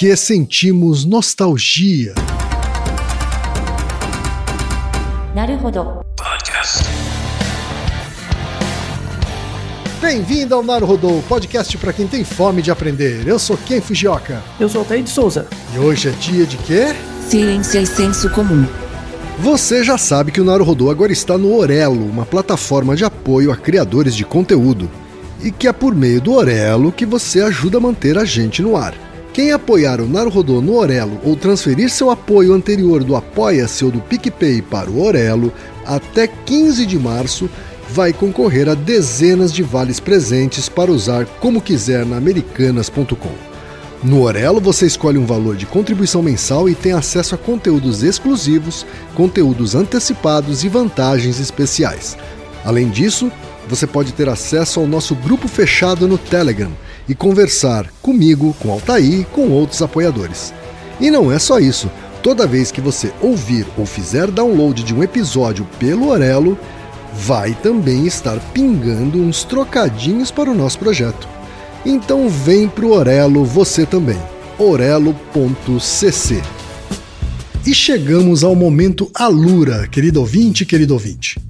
porque sentimos nostalgia. Bem-vindo ao Naruhodô, podcast para quem tem fome de aprender. Eu sou Ken Fujioka. Eu sou Altair de Souza. E hoje é dia de quê? Ciência e senso comum. Você já sabe que o Naruhodô agora está no Orelo, uma plataforma de apoio a criadores de conteúdo. E que é por meio do Orelo que você ajuda a manter a gente no ar. Quem apoiar o Naruhodô no Orelo ou transferir seu apoio anterior do Apoia-se ou do PicPay para o Orelo até 15 de março vai concorrer a dezenas de vales presentes para usar como quiser na americanas.com. No Orelo você escolhe um valor de contribuição mensal e tem acesso a conteúdos exclusivos, conteúdos antecipados e vantagens especiais. Além disso, você pode ter acesso ao nosso grupo fechado no Telegram e conversar comigo, com Altair com outros apoiadores. E não é só isso. Toda vez que você ouvir ou fizer download de um episódio pelo Orelo, vai também estar pingando uns trocadinhos para o nosso projeto. Então vem pro Orelo você também. orelo.cc. E chegamos ao momento Alura, querido ouvinte, querido ouvinte.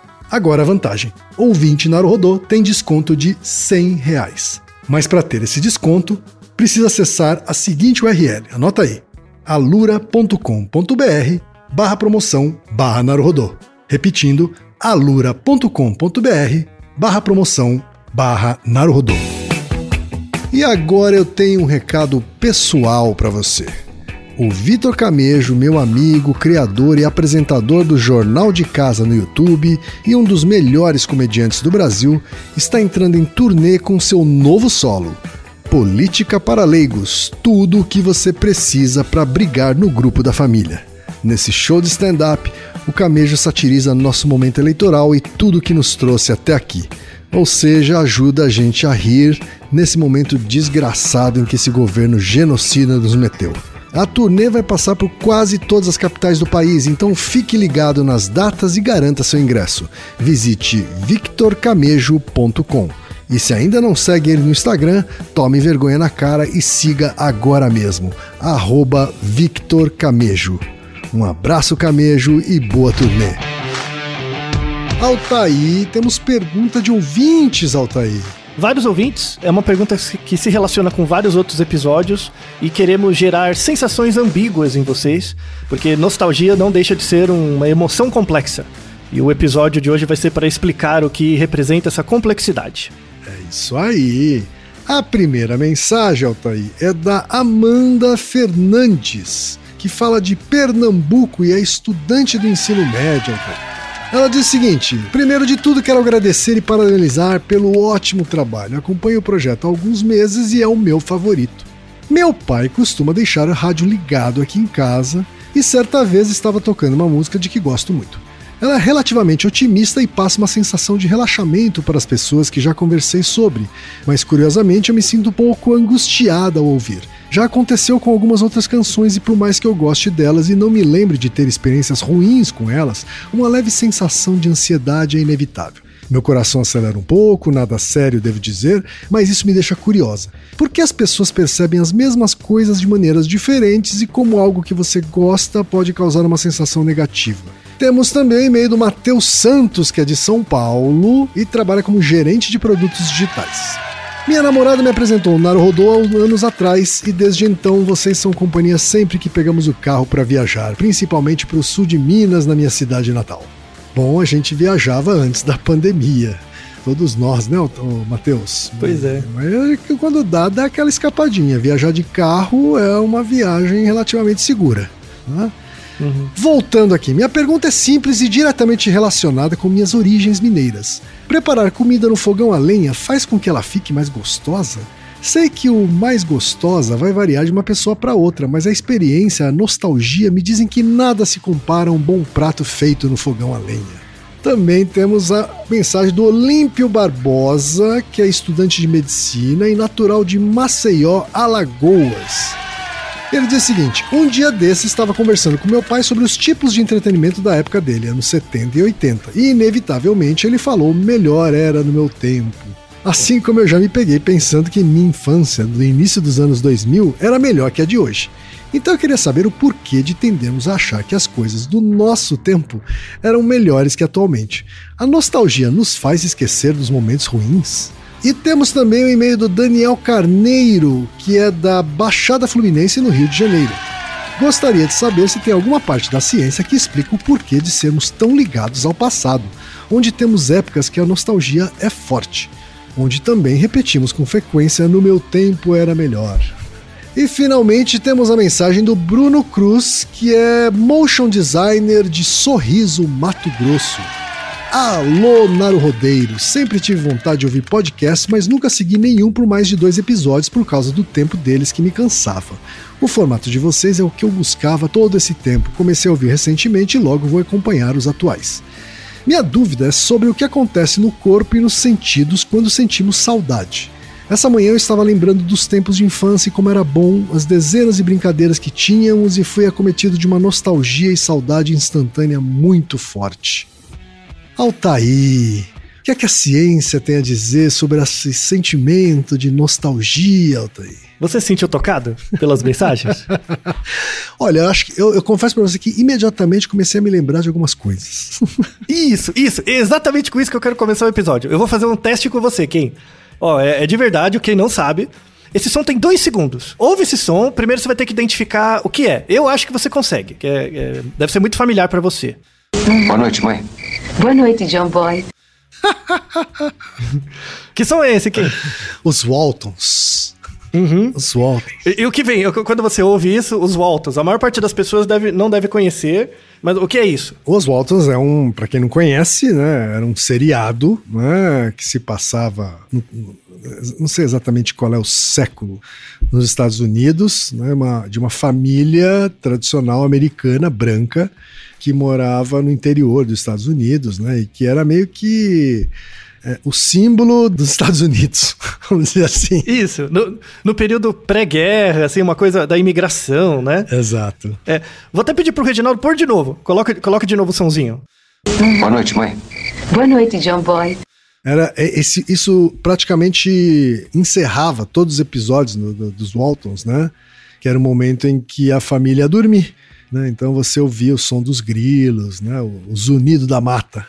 Agora a vantagem: ouvinte Naruhodô tem desconto de 100 reais. Mas para ter esse desconto, precisa acessar a seguinte URL, anota aí, alura.com.br barra promoção barra Naruhodô. Repetindo, alura.com.br barra promoção barra Naruhodô. E agora eu tenho um recado pessoal para você. O Vitor Camejo, meu amigo, criador e apresentador do Jornal de Casa no YouTube e um dos melhores comediantes do Brasil, está entrando em turnê com seu novo solo, Política para Leigos tudo o que você precisa para brigar no grupo da família. Nesse show de stand-up, o Camejo satiriza nosso momento eleitoral e tudo que nos trouxe até aqui ou seja, ajuda a gente a rir nesse momento desgraçado em que esse governo genocida nos meteu. A turnê vai passar por quase todas as capitais do país, então fique ligado nas datas e garanta seu ingresso. Visite victorcamejo.com. E se ainda não segue ele no Instagram, tome vergonha na cara e siga agora mesmo, arroba Victor Camejo. Um abraço, Camejo, e boa turnê! Altaí, temos pergunta de ouvintes, Altaí. Vários ouvintes, é uma pergunta que se relaciona com vários outros episódios e queremos gerar sensações ambíguas em vocês, porque nostalgia não deixa de ser uma emoção complexa. E o episódio de hoje vai ser para explicar o que representa essa complexidade. É isso aí. A primeira mensagem, Altaí, é da Amanda Fernandes, que fala de Pernambuco e é estudante do ensino médio, Altaí. Ela diz o seguinte: primeiro de tudo, quero agradecer e parabenizar pelo ótimo trabalho. Acompanho o projeto há alguns meses e é o meu favorito. Meu pai costuma deixar o rádio ligado aqui em casa e certa vez estava tocando uma música de que gosto muito. Ela é relativamente otimista e passa uma sensação de relaxamento para as pessoas que já conversei sobre, mas curiosamente eu me sinto um pouco angustiada ao ouvir. Já aconteceu com algumas outras canções e por mais que eu goste delas e não me lembre de ter experiências ruins com elas, uma leve sensação de ansiedade é inevitável. Meu coração acelera um pouco, nada sério devo dizer, mas isso me deixa curiosa. Por que as pessoas percebem as mesmas coisas de maneiras diferentes e como algo que você gosta pode causar uma sensação negativa? Temos também o e-mail do Matheus Santos, que é de São Paulo e trabalha como gerente de produtos digitais. Minha namorada me apresentou o Naruhodô anos atrás e desde então vocês são companhia sempre que pegamos o carro para viajar, principalmente para o sul de Minas, na minha cidade natal. Bom, a gente viajava antes da pandemia. Todos nós, né, Matheus? Pois é. Mas quando dá, dá aquela escapadinha. Viajar de carro é uma viagem relativamente segura. Né? Uhum. Voltando aqui, minha pergunta é simples e diretamente relacionada com minhas origens mineiras. Preparar comida no fogão a lenha faz com que ela fique mais gostosa? Sei que o mais gostosa vai variar de uma pessoa para outra, mas a experiência, a nostalgia me dizem que nada se compara a um bom prato feito no fogão a lenha. Também temos a mensagem do Olímpio Barbosa, que é estudante de medicina e natural de Maceió, Alagoas. Ele diz o seguinte: um dia desses estava conversando com meu pai sobre os tipos de entretenimento da época dele, anos 70 e 80, e inevitavelmente ele falou: melhor era no meu tempo. Assim como eu já me peguei pensando que minha infância, do início dos anos 2000, era melhor que a de hoje. Então eu queria saber o porquê de tendermos a achar que as coisas do nosso tempo eram melhores que atualmente. A nostalgia nos faz esquecer dos momentos ruins? E temos também o e-mail do Daniel Carneiro, que é da Baixada Fluminense, no Rio de Janeiro. Gostaria de saber se tem alguma parte da ciência que explica o porquê de sermos tão ligados ao passado, onde temos épocas que a nostalgia é forte, onde também repetimos com frequência no meu tempo era melhor. E finalmente temos a mensagem do Bruno Cruz, que é motion designer de Sorriso, Mato Grosso. Alô, Naro Rodeiro! Sempre tive vontade de ouvir podcast, mas nunca segui nenhum por mais de dois episódios por causa do tempo deles que me cansava. O formato de vocês é o que eu buscava todo esse tempo. Comecei a ouvir recentemente e logo vou acompanhar os atuais. Minha dúvida é sobre o que acontece no corpo e nos sentidos quando sentimos saudade. Essa manhã eu estava lembrando dos tempos de infância e como era bom, as dezenas de brincadeiras que tínhamos e fui acometido de uma nostalgia e saudade instantânea muito forte. Altair, o que é que a ciência tem a dizer sobre esse sentimento de nostalgia, Altair? Você se sentiu tocado pelas mensagens? Olha, eu acho que eu, eu confesso para você que imediatamente comecei a me lembrar de algumas coisas. isso, isso, exatamente com isso que eu quero começar o episódio. Eu vou fazer um teste com você, quem? Ó, é, é de verdade, quem não sabe. Esse som tem dois segundos. Ouve esse som, primeiro você vai ter que identificar o que é. Eu acho que você consegue, que é, é, deve ser muito familiar para você. Boa noite, mãe. Boa noite, John Boy. que som é esse, Kim? Os Waltons. Uhum. Os Waltons. E, e, o que vem? Quando você ouve isso, os Waltons, a maior parte das pessoas deve, não deve conhecer, mas o que é isso? Os Waltons é um, para quem não conhece, né, era um seriado, né, que se passava no, não sei exatamente qual é o século, nos Estados Unidos, né, uma, de uma família tradicional americana branca que morava no interior dos Estados Unidos, né? E que era meio que é, o símbolo dos Estados Unidos, vamos dizer assim. Isso, no, no período pré-guerra, assim, uma coisa da imigração, né? Exato. É, vou até pedir pro Reginaldo pôr de novo. Coloca, coloca de novo o somzinho. Boa noite, mãe. Boa noite, John Boy. Era, é, esse, isso praticamente encerrava todos os episódios no, do, dos Waltons, né? Que era o momento em que a família ia dormir. Né? Então você ouvia o som dos grilos, né? o, o zunido da mata.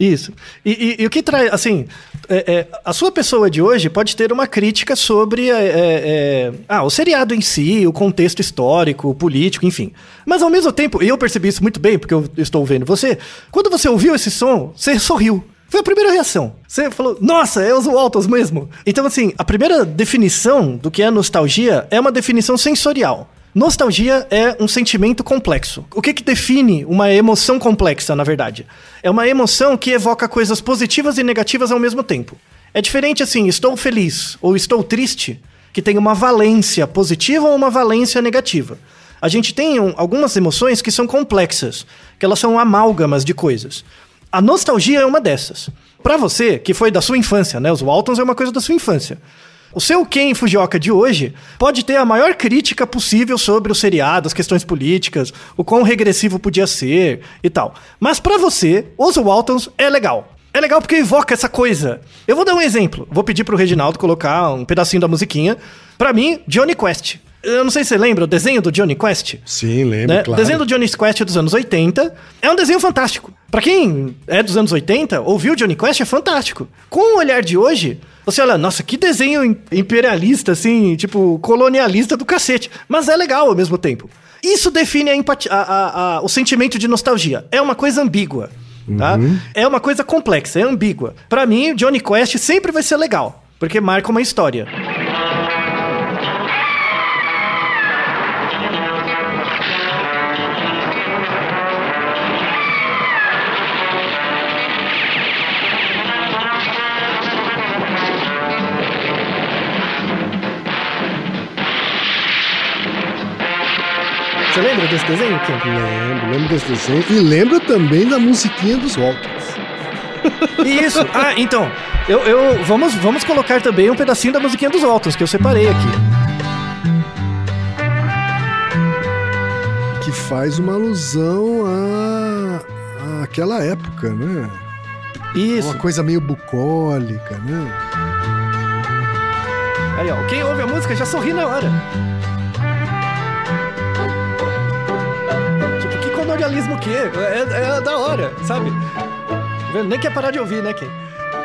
Isso. E, e, e, o que traz, assim, é, é, a sua pessoa de hoje pode ter uma crítica sobre é, é, é, ah, o seriado em si, o contexto histórico, político, enfim. Mas ao mesmo tempo, e eu percebi isso muito bem, porque eu estou vendo você, quando você ouviu esse som, você sorriu. Foi a primeira reação. Você falou, nossa, é os Waltons mesmo. Então, assim, a primeira definição do que é nostalgia é uma definição sensorial. Nostalgia é um sentimento complexo. O que, que define uma emoção complexa, na verdade? É uma emoção que evoca coisas positivas e negativas ao mesmo tempo. É diferente assim, estou feliz ou estou triste, que tem uma valência positiva ou uma valência negativa. A gente tem um, algumas emoções que são complexas, que elas são amálgamas de coisas. A nostalgia é uma dessas. Para você, que foi da sua infância, né? Os Waltons é uma coisa da sua infância. O seu Ken Fujioka de hoje pode ter a maior crítica possível sobre o seriado, as questões políticas, o quão regressivo podia ser e tal. Mas para você, os Waltons é legal. É legal porque evoca essa coisa. Eu vou dar um exemplo. Vou pedir pro Reginaldo colocar um pedacinho da musiquinha. Para mim, Johnny Quest. Eu não sei se você lembra o desenho do Johnny Quest. Sim, lembro, Né? claro. O desenho do Johnny Quest dos anos 80 é um desenho fantástico. Pra quem é dos anos 80, ouviu Johnny Quest é fantástico. Com o olhar de hoje, você olha, nossa, que desenho im- imperialista, assim, tipo, colonialista do cacete. Mas é legal ao mesmo tempo. Isso define a empatia, a- a- a- o sentimento de nostalgia. É uma coisa ambígua. Tá? É uma coisa complexa, é ambígua. Pra mim, o Johnny Quest sempre vai ser legal, porque marca uma história. Você lembra desse desenho, Kim? Lembro, lembro desse desenho. E lembro também da musiquinha dos Waltons. Isso. Ah, então. Eu, eu- vamos, vamos colocar também um pedacinho da musiquinha dos Waltons, que eu separei aqui. Que faz uma alusão a, àquela época, né? Isso. Uma coisa meio bucólica, né? Aí, ó. Quem ouve a música já sorri na hora. Que colonialismo que é? É, da hora, sabe? Nem quer parar de ouvir, né, Kim?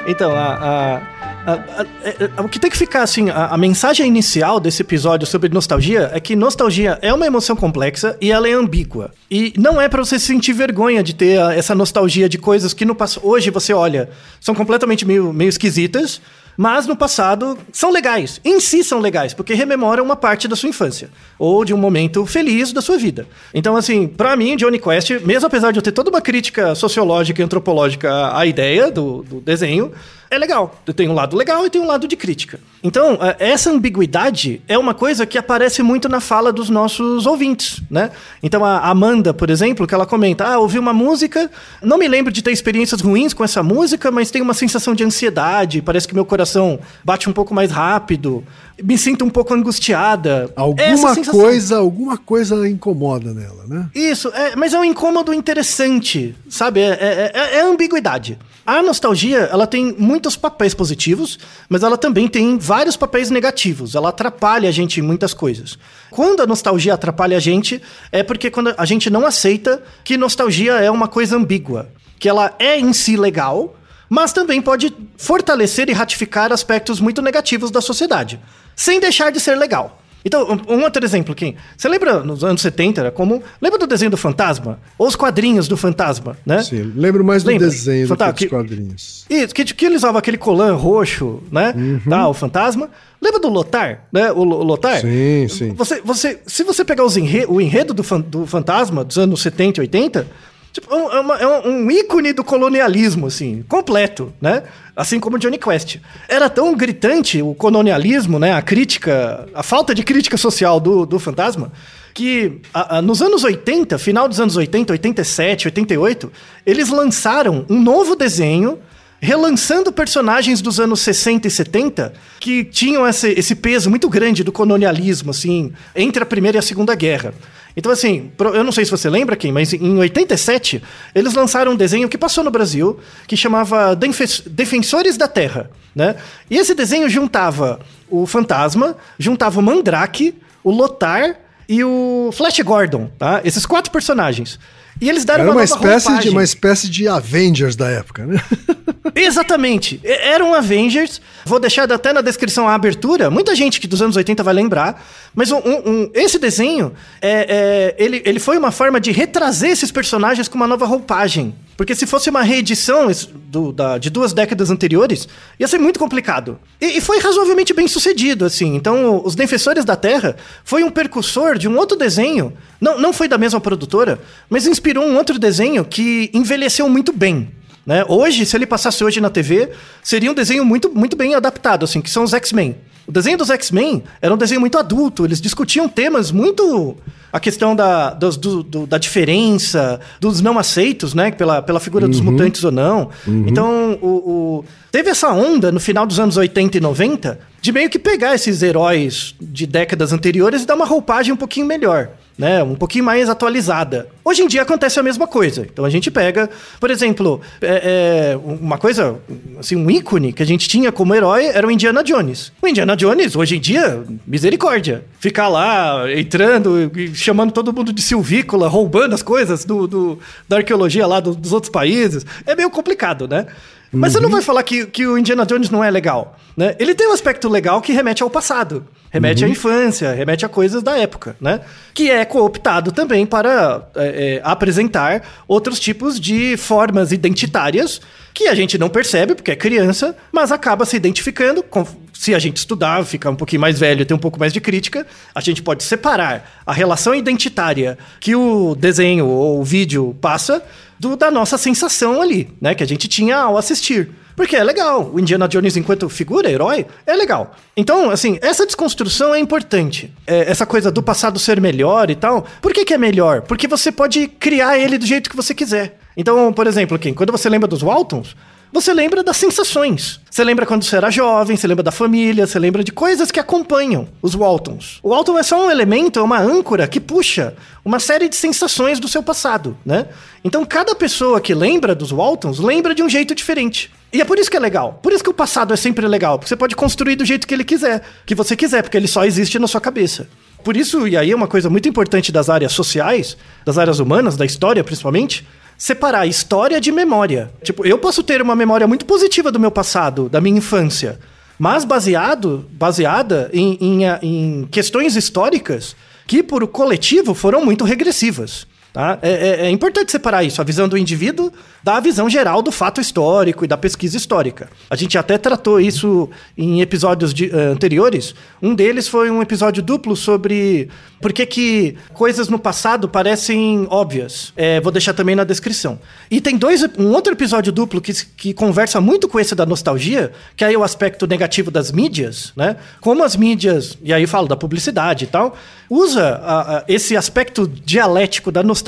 Então, a... a- a- é- é- o que tem que ficar assim, a, mensagem inicial desse episódio sobre nostalgia é que nostalgia é uma emoção complexa e ela é ambígua. E não é pra você sentir vergonha de ter a- essa nostalgia de coisas que no. Hoje você olha, são completamente meio, meio esquisitas, mas no passado são legais. Em si são legais, porque rememoram uma parte da sua infância. Ou de um momento feliz da sua vida. Então, assim, pra mim, Johnny Quest, mesmo apesar de eu ter toda uma crítica sociológica e antropológica à ideia do, do desenho, é legal. Tem um lado legal e tem um lado de crítica. Então, eh, essa ambiguidade é uma coisa que aparece muito na fala dos nossos ouvintes, né? Então, a Amanda, por exemplo, que ela comenta: Ah, ouvi uma música, não me lembro de ter experiências ruins com essa música, mas tem uma sensação de ansiedade, parece que meu coração bate um pouco mais rápido, me sinto um pouco angustiada. Alguma coisa, alguma coisa incomoda nela, né? Isso, é, mas é um incômodo interessante, sabe? É, é, é- é ambiguidade. A nostalgia, ela tem muitos papéis positivos, mas ela também tem vários papéis negativos. Ela atrapalha a gente em muitas coisas. Quando a nostalgia atrapalha a gente, é porque quando a gente não aceita que nostalgia é uma coisa ambígua. Que ela é em si legal, mas também pode fortalecer e ratificar aspectos muito negativos da sociedade, sem deixar de ser legal. Então, um outro exemplo, Kim. Você lembra nos anos 70, era comum? Lembra do desenho do Fantasma? Ou os quadrinhos do Fantasma, né? Sim, lembro mais do Lembra? desenho do que Fantástico. dos quadrinhos. Isso, que, que ele usava aquele colã roxo, né? Uhum. Tá, o fantasma. Lembra do Lotar, né? O, o Lotar? Sim, sim. Você, você, se você pegar os enre- o enredo do, fan- do fantasma dos anos 70 e 80, tipo, é, um- é uma- é um, ícone do colonialismo, assim, completo, né? Assim como Johnny Quest. Era tão gritante o colonialismo, né? A crítica, a falta de crítica social do, do fantasma, que a- a- nos anos 80, final dos anos 80, 87, 88, eles lançaram um novo desenho relançando personagens dos anos 60 e 70 que tinham esse, esse peso muito grande do colonialismo, assim, entre a Primeira e a Segunda Guerra. Então, assim, eu não sei se você lembra, quem, mas em 87, eles lançaram um desenho que passou no Brasil, que chamava Defensores da Terra, né? E esse desenho juntava o Fantasma, juntava o Mandrake, o Lotar e o Flash Gordon, tá? Esses quatro personagens. E eles deram Era uma, uma espécie, de, roupagem. uma espécie de Avengers da época, né? Exatamente. E- Eram Avengers. Vou deixar até na descrição a abertura. Muita gente que dos anos 80 vai lembrar. Mas um- um- um- esse desenho, é, é, ele, ele foi uma forma de retrazer esses personagens com uma nova roupagem. Porque se fosse uma reedição do- da- de duas décadas anteriores, ia ser muito complicado. E, e foi razoavelmente bem sucedido, assim. Então, Os Defensores da Terra foi um percussor de um outro desenho. Não, não foi da mesma produtora, mas inspirou um outro desenho que envelheceu muito bem. Né? Hoje, se ele passasse hoje na TV, seria um desenho muito, muito bem adaptado, assim, que são os X-Men. O desenho dos X-Men era um desenho muito adulto, eles discutiam temas muito. A questão da, dos- do- do- da diferença, dos não aceitos, né? Pela, pela figura dos mutantes ou não. Então, o, o- teve essa onda no final dos anos 80 e 90 de meio que pegar esses heróis de décadas anteriores e dar uma roupagem um pouquinho melhor. Né? Um pouquinho mais atualizada. Hoje em dia acontece a mesma coisa. Então a gente pega, por exemplo, é, é, uma coisa, assim, um ícone que a gente tinha como herói era o Indiana Jones. O Indiana Jones, hoje em dia, misericórdia. Ficar lá entrando chamando todo mundo de silvícola, roubando as coisas do, do da arqueologia lá do, dos outros países. É meio complicado, né? Mas você não vai falar que, que o Indiana Jones não é legal, né? Ele tem um aspecto legal que remete ao passado, remete à infância, remete a coisas da época, né? Que é cooptado também para é, é, apresentar outros tipos de formas identitárias que a gente não percebe porque é criança, mas acaba se identificando. Com, se a gente estudar, ficar um pouquinho mais velho, ter um pouco mais de crítica, a gente pode separar a relação identitária que o desenho ou o vídeo passa do, da nossa sensação ali, né? Que a gente tinha ao assistir. Porque é legal. O Indiana Jones, enquanto figura, herói, é legal. Então, assim, essa desconstrução é importante. É, essa coisa do passado ser melhor e tal. Por que, que é melhor? Porque você pode criar ele do jeito que você quiser. Então, por exemplo, Kim, quando você lembra dos Waltons, você lembra das sensações. Você lembra quando você era jovem, você lembra da família, você lembra de coisas que acompanham os Waltons. O Walton é só um elemento, é uma âncora que puxa uma série de sensações do seu passado, né? Então cada pessoa que lembra dos Waltons lembra de um jeito diferente. E é por isso que é legal. Por isso que o passado é sempre legal, porque você pode construir do jeito que ele quiser, que você quiser, porque ele só existe na sua cabeça. Por isso, e aí é uma coisa muito importante das áreas sociais, das áreas humanas, da história principalmente, separar história de memória. Tipo, eu posso ter uma memória muito positiva do meu passado, da minha infância, mas baseado, baseada em, em, em questões históricas que, por o coletivo, foram muito regressivas. Tá? É, é, é, importante separar isso, a visão do indivíduo da visão geral do fato histórico e da pesquisa histórica. A gente até tratou isso em episódios de, uh, anteriores. Um deles foi um episódio duplo sobre por que, que coisas no passado parecem óbvias. É, vou deixar também na descrição. E tem dois, um outro episódio duplo que, que conversa muito com esse da nostalgia, que aí é o aspecto negativo das mídias, né? Como as mídias, e aí eu falo da publicidade e tal, usa esse aspecto dialético da nostalgia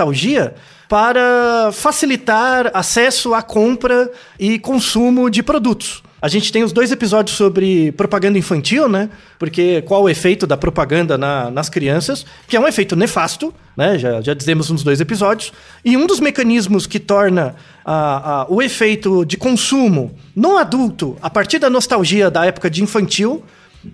para facilitar acesso à compra e consumo de produtos. A gente tem os dois episódios sobre propaganda infantil, né? Porque qual o efeito da propaganda na, nas crianças, que é um efeito nefasto, né? Já, já dizemos nos dois episódios. E um dos mecanismos que torna a, a, o efeito de consumo no adulto, a partir da nostalgia da época de infantil,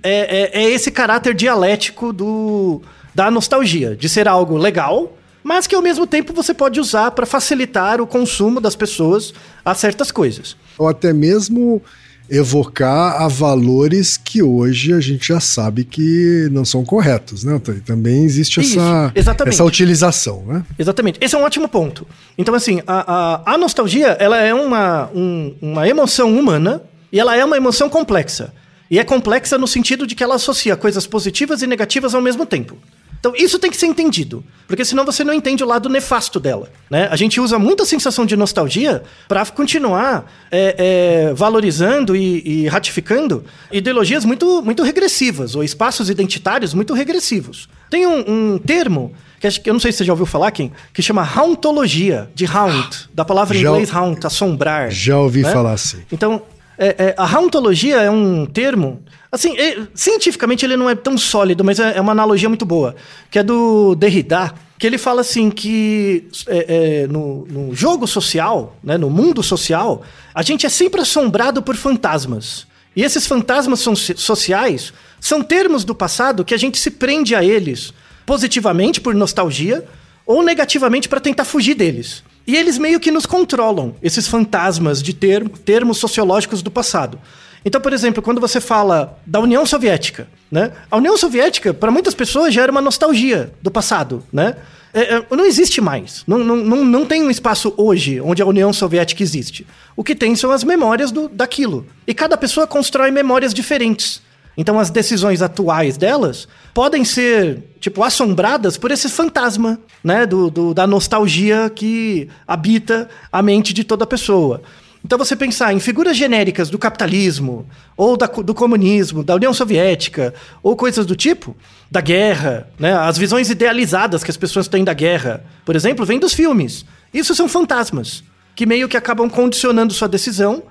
é, é, é esse caráter dialético do, da nostalgia, de ser algo legal, mas que ao mesmo tempo você pode usar para facilitar o consumo das pessoas a certas coisas. Ou até mesmo evocar a valores que hoje a gente já sabe que não são corretos, né? Também existe essa, essa utilização, né? Exatamente. Esse é um ótimo ponto. Então, assim, a, a, a nostalgia, ela é uma, um, uma emoção humana e ela é uma emoção complexa. E é complexa no sentido de que ela associa coisas positivas e negativas ao mesmo tempo. Então, isso tem que ser entendido, porque senão você não entende o lado nefasto dela. Né? A gente usa muita sensação de nostalgia para continuar é, é, valorizando e, e, ratificando ideologias muito, muito regressivas, ou espaços identitários muito regressivos. Tem um, um termo que eu não sei se você já ouviu falar, quem, que chama hauntologia, de haunt, da palavra em já, inglês haunt, assombrar. Já ouvi né? falar assim. Então, é, é, a hauntologia é um termo. Assim, é, cientificamente ele não é tão sólido, mas é, é, uma analogia muito boa. Que é do Derrida, que ele fala assim que é, é, no, no, jogo social, né, no mundo social, a gente é sempre assombrado por fantasmas. E esses fantasmas são, sociais são termos do passado que a gente se prende a eles positivamente por nostalgia ou negativamente para tentar fugir deles. E eles meio que nos controlam, esses fantasmas de termo, termos sociológicos do passado. Então, por exemplo, quando você fala da União Soviética, né? A União Soviética, para muitas pessoas, já era uma nostalgia do passado, né? É, é, não existe mais. Não, não, não, não tem um espaço hoje onde a União Soviética existe. O que tem são as memórias do, daquilo. E cada pessoa constrói memórias diferentes. Então as decisões atuais delas podem ser, tipo, assombradas por esse fantasma, né? Do, do, da nostalgia que habita a mente de toda pessoa. Então você pensar em figuras genéricas do capitalismo, ou da, do comunismo, da União Soviética, ou coisas do tipo, da guerra, né? As visões idealizadas que as pessoas têm da guerra, por exemplo, vêm dos filmes. Isso são fantasmas, que meio que acabam condicionando sua decisão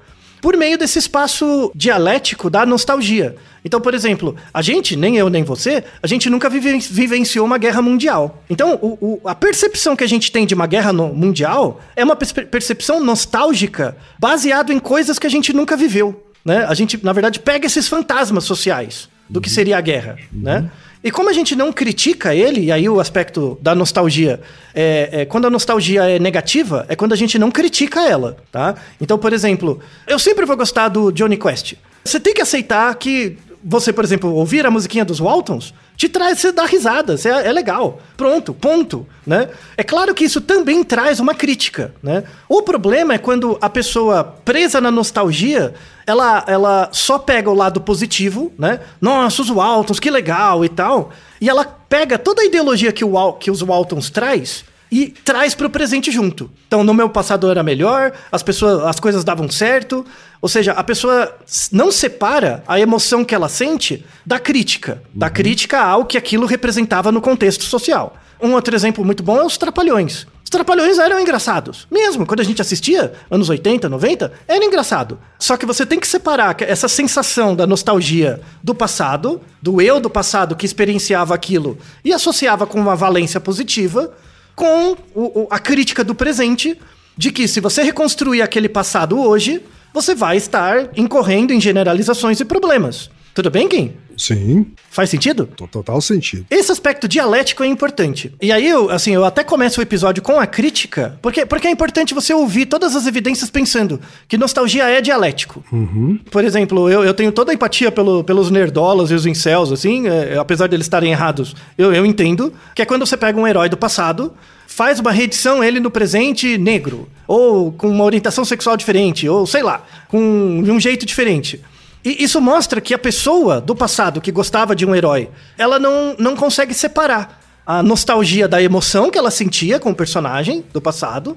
por meio desse espaço dialético da nostalgia. Então, por exemplo, a gente, nem eu nem você, a gente nunca vive, vivenciou uma guerra mundial. Então, o, o, a percepção que a gente tem de uma guerra no, mundial é uma percepção nostálgica baseada em coisas que a gente nunca viveu. Né? A gente, na verdade, pega esses fantasmas sociais do que seria a guerra. Uhum. Né? E como a gente não critica ele, e aí o aspecto da nostalgia, é, é, quando a nostalgia é negativa, é quando a gente não critica ela, tá? Então, por exemplo, eu sempre vou gostar do Johnny Quest. Você tem que aceitar que você, por exemplo, ouvir a musiquinha dos Waltons te traz, você dá risada, você é, é, legal. Pronto, ponto, né? É claro que isso também traz uma crítica, né? O problema é quando a pessoa presa na nostalgia, ela, ela só pega o lado positivo, né? Nossa, os Waltons, que legal e tal. E ela pega toda a ideologia que, o, que os Waltons traz e traz para o presente junto. Então, no meu passado era melhor, as pessoas, as coisas davam certo. Ou seja, a pessoa não separa a emoção que ela sente da crítica, uhum. da crítica ao que aquilo representava no contexto social. Um outro exemplo muito bom é os Trapalhões. Os Trapalhões eram engraçados. Mesmo quando a gente assistia, anos 80, 90, era engraçado. Só que você tem que separar essa sensação da nostalgia do passado, do eu do passado que experienciava aquilo e associava com uma valência positiva, com o, o, a crítica do presente de que se você reconstruir aquele passado hoje, você vai estar incorrendo em generalizações e problemas. Tudo bem, Kim? Sim. Faz sentido? Total sentido. Esse aspecto dialético é importante. E aí, eu, assim, eu até começo o episódio com a crítica, porque, porque é importante você ouvir todas as evidências pensando que nostalgia é dialético. Uhum. Por exemplo, eu, eu tenho toda a empatia pelo, pelos nerdolas e os incels, assim, é, apesar deles estarem errados, eu, eu entendo, que é quando você pega um herói do passado, faz uma reedição ele no presente negro, ou com uma orientação sexual diferente, ou sei lá, com de um jeito diferente. E isso mostra que a pessoa do passado que gostava de um herói, ela não, não consegue separar a nostalgia da emoção que ela sentia com o personagem do passado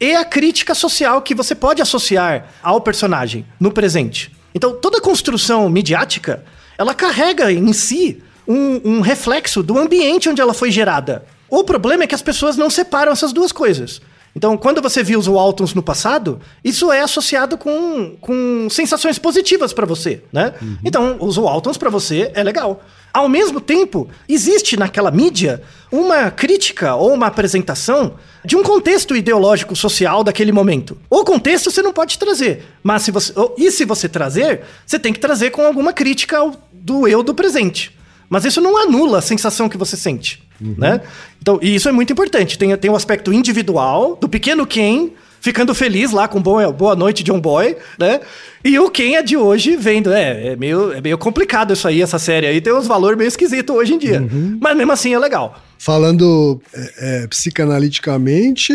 e a crítica social que você pode associar ao personagem no presente. Então, toda construção midiática, ela carrega em si um, um reflexo do ambiente onde ela foi gerada. O problema é que as pessoas não separam essas duas coisas. Então, quando você viu os Waltons no passado, isso é associado com, com sensações positivas para você, né? Uhum. Então, os Waltons para você é legal. Ao mesmo tempo, existe naquela mídia uma crítica ou uma apresentação de um contexto ideológico social daquele momento. O contexto você não pode trazer, mas se você e se você trazer, você tem que trazer com alguma crítica do eu do presente. Mas isso não anula a sensação que você sente, uhum. né? Então, e isso é muito importante. Tem, tem o um aspecto individual do pequeno Ken ficando feliz lá com boa, boa noite John Boy, né? E o Ken é de hoje vendo, é, é meio, é meio complicado isso aí, essa série aí tem uns valores meio esquisitos hoje em dia. Uhum. Mas mesmo assim é legal. Falando é, é, psicanaliticamente,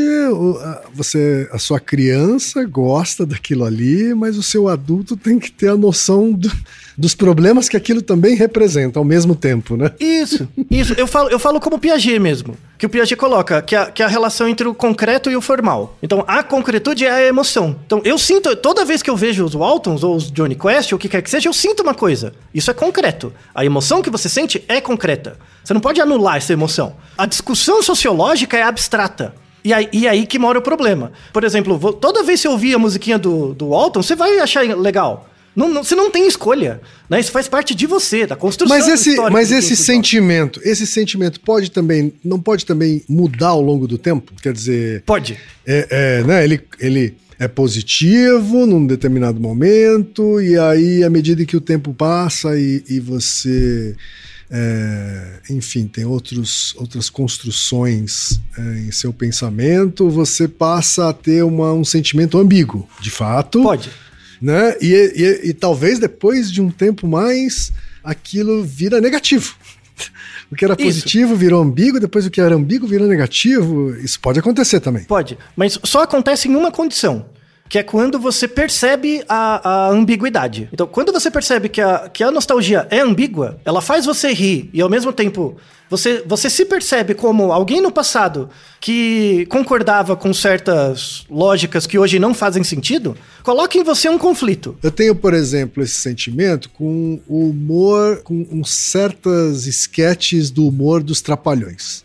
você, a sua criança gosta daquilo ali, mas o seu adulto tem que ter a noção do, dos problemas que aquilo também representa ao mesmo tempo, né? Isso, isso. Eu falo, eu falo como Piaget mesmo. Que o Piaget coloca, que a, que a relação entre o concreto e o formal. Então, a concretude é a emoção. Então, eu sinto, toda vez que eu vejo os Waltons ou os Johnny Quest, ou o que quer que seja, eu sinto uma coisa. Isso é concreto. A emoção que você sente é concreta. Você não pode anular essa emoção. A discussão sociológica é abstrata. E aí, e aí que mora o problema. Por exemplo, toda vez que você ouvir a musiquinha do, do Walton, você vai achar legal. Não, não, você não tem escolha, né? Isso faz parte de você, da construção. Mas esse, mas esse sentimento, esse sentimento pode também, não pode também mudar ao longo do tempo? Quer dizer, pode. É, é, né? Ele, ele é positivo num determinado momento e aí à medida que o tempo passa e, e você é, enfim, tem outros, outras construções é, em seu pensamento, você passa a ter uma, um sentimento ambíguo, de fato. Pode né? E, e, e talvez depois de um tempo mais, aquilo vira negativo. O que era positivo Isso. virou ambíguo, depois o que era ambíguo virou negativo. Isso pode acontecer também. Pode, mas só acontece em uma condição que é quando você percebe a, a, ambiguidade. Então, quando você percebe que a, que a nostalgia é ambígua, ela faz você rir e ao mesmo tempo você, você se percebe como alguém no passado que concordava com certas lógicas que hoje não fazem sentido, coloca em você um conflito. Eu tenho, por exemplo, esse sentimento com o humor, com certas sketches do humor dos trapalhões.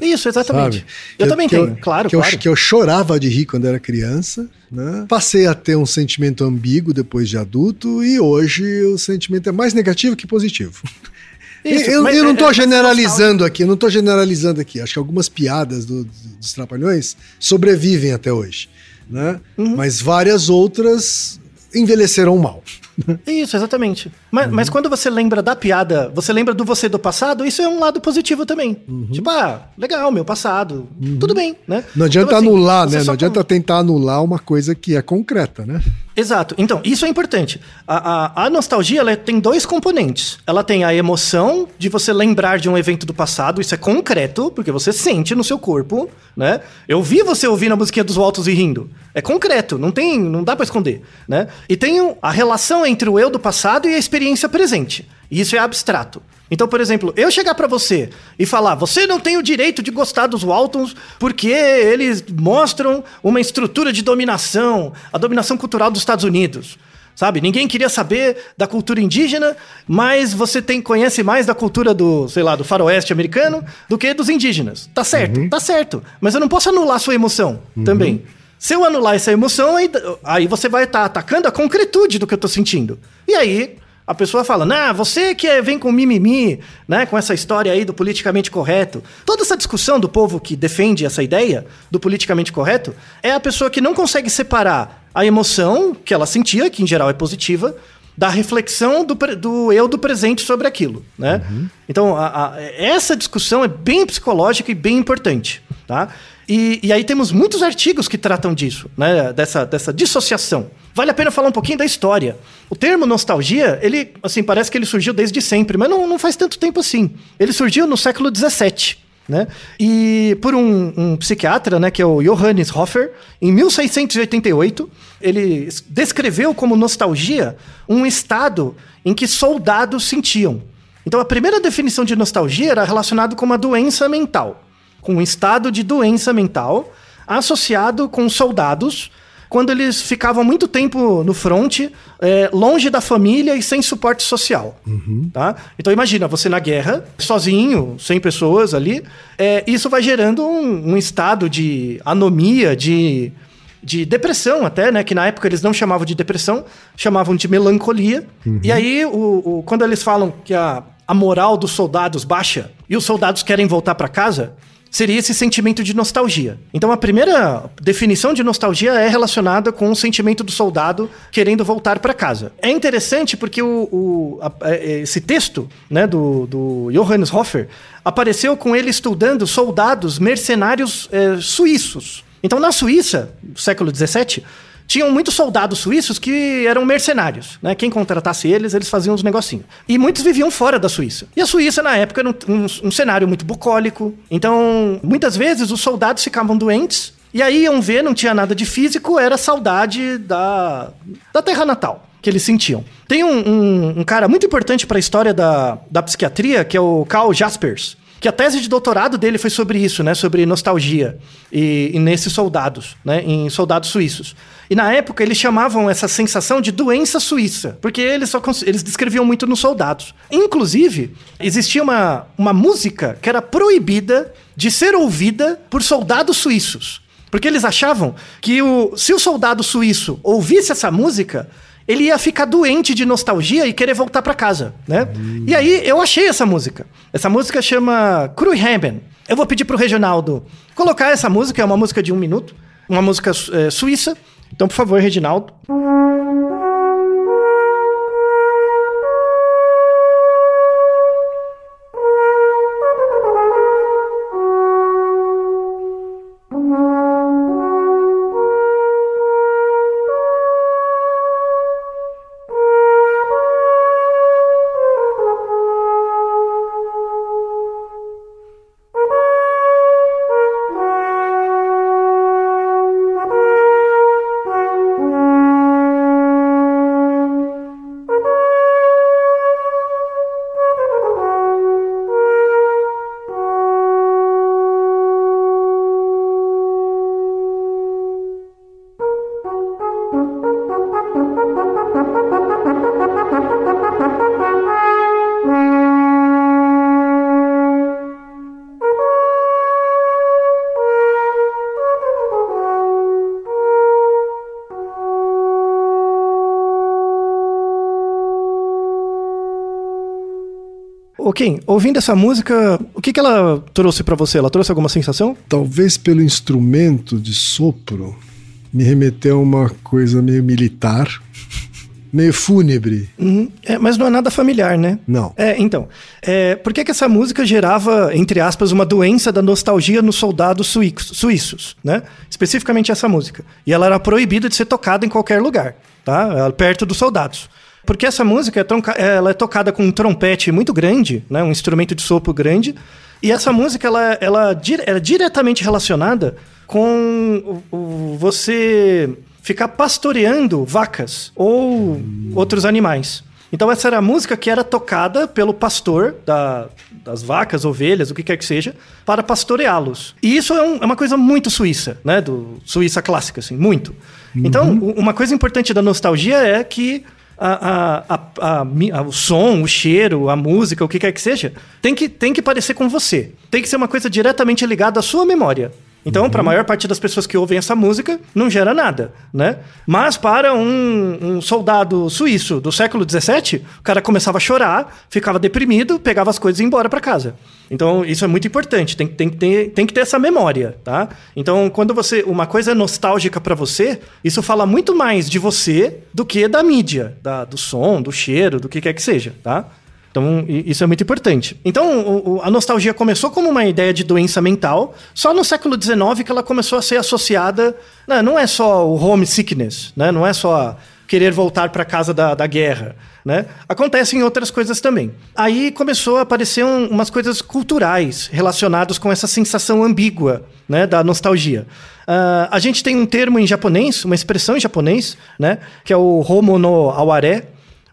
Isso, exatamente. Sabe? Eu também tenho, claro, que eu, claro. que eu chorava de rir quando era criança, né? Passei a ter um sentimento ambíguo depois de adulto e hoje o sentimento é mais negativo que positivo. Isso, eu, eu não é- estou é generalizando aqui, eu não estou generalizando aqui. Acho que algumas piadas do- dos Trapalhões sobrevivem até hoje, né? Uhum. Mas várias outras envelheceram mal. Isso, exatamente. Mas, Uhum. mas quando você lembra da piada, você lembra do você do passado, isso é um lado positivo também. Uhum. Tipo, ah, legal, meu passado. Tudo bem, né? Não adianta Então, assim, anular, né? Não adianta tentar anular uma coisa que é concreta, né? Exato. Então, isso é importante. A, a, a nostalgia ela tem dois componentes. Ela tem a emoção de você lembrar de um evento do passado, isso é concreto, porque você sente no seu corpo, né? Eu vi você ouvindo a musiquinha dos Waltos e rindo. É concreto, não tem, não dá pra esconder, né? E tem a relação entre o eu do passado e a experiência presente. E isso é abstrato. Então, por exemplo, eu chegar pra você e falar: você não tem o direito de gostar dos Waltons porque eles mostram uma estrutura de dominação, a dominação cultural dos Estados Unidos. Sabe? Ninguém queria saber da cultura indígena, mas você tem conhece mais da cultura do, sei lá, do faroeste americano do que dos indígenas. Tá certo, tá certo. Mas eu não posso anular sua emoção também. Se eu anular essa emoção, aí, aí você vai estar atacando a concretude do que eu tô sentindo. E aí, a pessoa fala, nah, você que é- vem com mimimi, né, com essa história aí do politicamente correto. Toda essa discussão do povo que defende essa ideia do politicamente correto é a pessoa que não consegue separar a emoção que ela sentia, que em geral é positiva, da reflexão do, do eu do presente sobre aquilo, né? Então, a- a- essa discussão é bem psicológica e bem importante, tá? E, e aí temos muitos artigos que tratam disso, né? Dessa, dessa dissociação. Vale a pena falar um pouquinho da história. O termo nostalgia, ele, assim, parece que ele surgiu desde sempre, mas não, não faz tanto tempo assim. Ele surgiu no século XVII, né? E por um, um psiquiatra, né, que é o Johannes Hofer, em 1688, ele es- descreveu como nostalgia um estado em que soldados sentiam. Então a primeira definição de nostalgia era relacionado com uma doença mental, com um estado de doença mental associado com soldados quando eles ficavam muito tempo no fronte, eh, longe da família e sem suporte social. Tá? Então imagina, você na guerra, sozinho, sem pessoas ali, eh, isso vai gerando um, um estado de anomia, de, de depressão até, né? Que na época eles não chamavam de depressão, chamavam de melancolia. E aí, o, o- quando eles falam que a, a moral dos soldados baixa e os soldados querem voltar para casa, seria esse sentimento de nostalgia. Então a primeira definição de nostalgia é relacionada com o sentimento do soldado querendo voltar para casa. É interessante porque o, o- a- é- esse texto né, do, do Johannes Hofer apareceu com ele estudando soldados mercenários é, suíços. Então na Suíça, século XVII, tinham muitos soldados suíços que eram mercenários, né? Quem contratasse eles, eles faziam uns negocinhos. E muitos viviam fora da Suíça. E a Suíça, na época, era um, um- um cenário muito bucólico. Então, muitas vezes, os soldados ficavam doentes. E aí iam ver, não tinha nada de físico, era saudade da, da terra natal que eles sentiam. Tem um, um- um cara muito importante para a história da, da psiquiatria, que é o Carl Jaspers, que a tese de doutorado dele foi sobre isso, né? Sobre nostalgia e, e nesses soldados, né? Em soldados suíços. E na época eles chamavam essa sensação de doença suíça, porque eles só eles descreviam muito nos soldados. Inclusive, existia uma, uma música que era proibida de ser ouvida por soldados suíços. Porque eles achavam que o, se o soldado suíço ouvisse essa música, ele ia ficar doente de nostalgia e querer voltar pra casa, né? E aí eu achei essa música. Essa música chama Kruiheben. Eu vou pedir pro Reginaldo colocar essa música, é uma música de um minuto, uma música eh, suíça. Então, por favor, Reginaldo. Kim, ouvindo essa música, o que, que ela trouxe para você? Ela trouxe alguma sensação? Talvez pelo instrumento de sopro me remeteu a uma coisa meio militar, meio fúnebre. Uhum. É, mas não é nada familiar, né? Não. É, então. É, por que, que essa música gerava, entre aspas, uma doença da nostalgia nos soldados suíços, suíços, né? Especificamente essa música. E ela era proibida de ser tocada em qualquer lugar, tá? Perto dos soldados. Porque essa música é, ela é tocada com um trompete muito grande, né? um instrumento de sopro grande. E essa música ela, ela, ela é diretamente relacionada com o, o, você ficar pastoreando vacas ou outros animais. Então essa era a música que era tocada pelo pastor da, das vacas, ovelhas, o que quer que seja, para pastoreá-los. E isso é, um, é, uma coisa muito suíça, né? Do Suíça clássica, assim, muito. Então, uhum. Então, uma coisa importante da nostalgia é que a, a, a, o som, o cheiro, a música, o que quer que seja, tem que, tem que parecer com você. Tem que ser uma coisa diretamente ligada à sua memória. Então, uhum. para a maior parte das pessoas que ouvem essa música, não gera nada, né? Mas para um, um, soldado suíço do século XVII, o cara começava a chorar, ficava deprimido, pegava as coisas e ia embora para casa. Então, isso é muito importante, tem, tem, tem, tem que ter essa memória, tá? Então, quando você uma coisa é nostálgica para você, isso fala muito mais de você do que da mídia, da, do som, do cheiro, do que quer que seja, tá? Então, isso é muito importante. Então, a nostalgia começou como uma ideia de doença mental, só no século XIX que ela começou a ser associada. Né, não é só o homesickness, né? não é só querer voltar para casa da, da guerra. Né? Acontecem outras coisas também. Aí começou a aparecer um, umas coisas culturais relacionadas com essa sensação ambígua né, da nostalgia. Uh, a gente tem um termo em japonês, uma expressão em japonês, né, que é o homo no aware,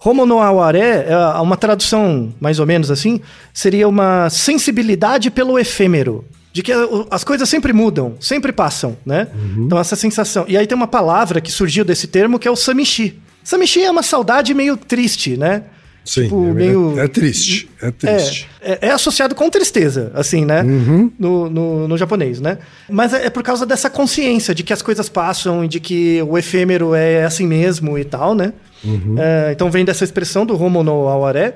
Homo no Awaré, é uma tradução mais ou menos assim, seria uma sensibilidade pelo efêmero. De que as coisas sempre mudam, sempre passam, né? Uhum. Então, essa sensação. E aí tem uma palavra que surgiu desse termo que é o samishi. Samishi é uma saudade meio triste, né? Sim, tipo, é, meio... é, triste, é triste. É, é, é, associado com tristeza, assim, né? Uhum. No, no, no, japonês, né? Mas é, é, por causa dessa consciência de que as coisas passam e de que o efêmero é assim mesmo e tal, né? Uhum. É, então vem dessa expressão do Homo no Awaré.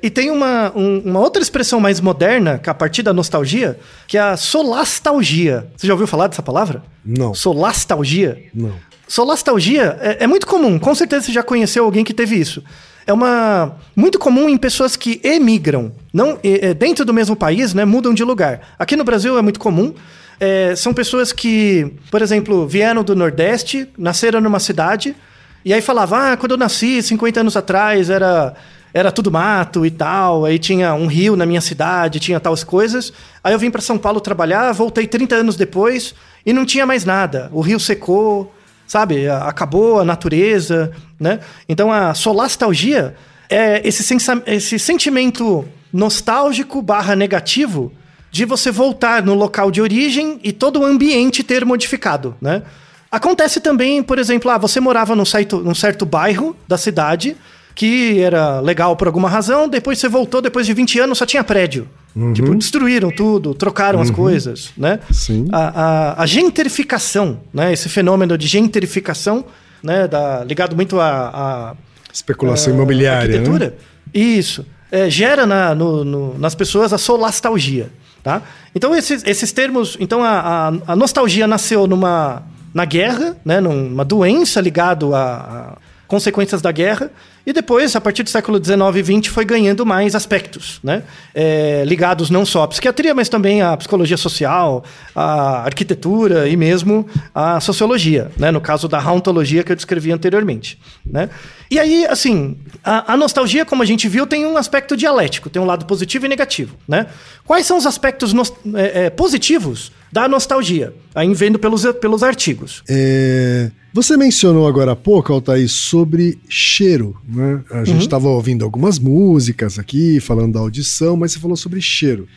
E tem uma, um, uma outra expressão mais moderna, que é a partir da nostalgia, que é a solastalgia. Você já ouviu falar dessa palavra? Não. Solastalgia? Não. Solastalgia é, é muito comum. Com certeza você já conheceu alguém que teve isso é uma muito comum em pessoas que emigram, não é, dentro do mesmo país, né, mudam de lugar. Aqui no Brasil é muito comum. É, são pessoas que, por exemplo, vieram do Nordeste, nasceram numa cidade, e aí falava, ah, quando eu nasci, 50 anos atrás, era, era tudo mato e tal, aí tinha um rio na minha cidade, tinha tais coisas. Aí eu vim para São Paulo trabalhar, voltei 30 anos depois e não tinha mais nada. O rio secou, sabe? Acabou a natureza, né? Então a solastalgia é esse, esse sentimento nostálgico barra negativo de você voltar no local de origem e todo o ambiente ter modificado, né? Acontece também, por exemplo, ah, você morava num certo, num certo bairro da cidade que era legal por alguma razão, depois você voltou, depois de 20 anos só tinha prédio. Uhum. Tipo, destruíram tudo, trocaram uhum. as coisas, né? Sim. A, a, a, gentrificação, né? Esse fenômeno de gentrificação, né? Da, ligado muito à especulação a, imobiliária, né? arquitetura. Né? Isso. É, gera na, no, no, nas pessoas a solastalgia, tá? Então, esses, esses termos... Então, a, a, a nostalgia nasceu numa na guerra, né, numa doença ligado a, a consequências da guerra, e depois, a partir do século XIX e XX, foi ganhando mais aspectos, né? É, ligados não só à psiquiatria, mas também à psicologia social, à arquitetura e mesmo à sociologia, né? No caso da hauntologia que eu descrevi anteriormente, né? E aí, assim, a, a nostalgia, como a gente viu, tem um aspecto dialético, tem um lado positivo e negativo, né? Quais são os aspectos é, é, positivos da nostalgia? Aí vendo pelos, pelos artigos. É... Você mencionou agora há pouco, Altair, sobre cheiro, né? A gente estava uhum. ouvindo algumas músicas aqui, falando da audição, mas você falou sobre cheiro.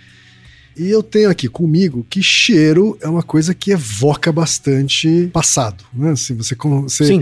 E eu tenho aqui comigo que cheiro é uma coisa que evoca bastante passado, né? Assim, você, você,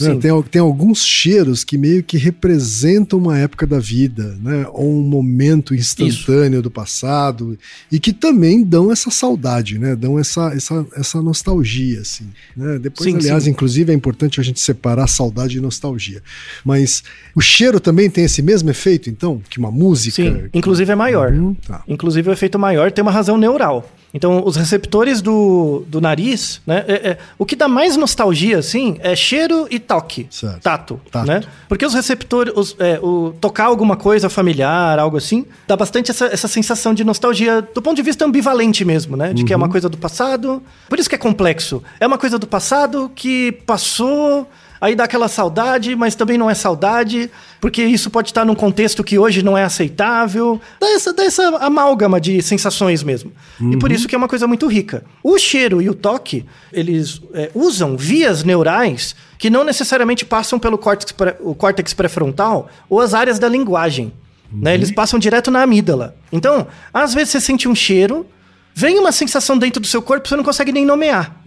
Né? Tem, tem alguns cheiros que meio que representam uma época da vida, né? Ou um momento instantâneo do passado e que também dão essa saudade, né? Dão essa, essa, essa nostalgia, assim. Né? Depois, Sim, aliás, sim. inclusive é importante a gente separar saudade e nostalgia. Mas o cheiro também tem esse mesmo efeito, então, que uma música. Sim, inclusive é maior. Uhum, tá. Inclusive o efeito maior tem uma razão neural. Então, os receptores do, do nariz, né? é- é- o que dá mais nostalgia, assim, é cheiro e toque. Certo. Tato, Tato. né? Porque os receptores, os- é, o tocar alguma coisa familiar, algo assim, dá bastante essa, essa sensação de nostalgia do ponto de vista ambivalente mesmo, né? De que é Uhum. uma coisa do passado. Por isso que é complexo. É uma coisa do passado que passou. Aí dá aquela saudade, mas também não é saudade, porque isso pode estar num contexto que hoje não é aceitável. Dá essa, dá essa amálgama de sensações mesmo. E por isso que é uma coisa muito rica. O cheiro e o toque, eles é, usam vias neurais que não necessariamente passam pelo córtex, pré- o córtex pré-frontal ou as áreas da linguagem. né? Eles passam direto na amígdala. Então, às vezes você sente um cheiro, vem uma sensação dentro do seu corpo, você não consegue nem nomear.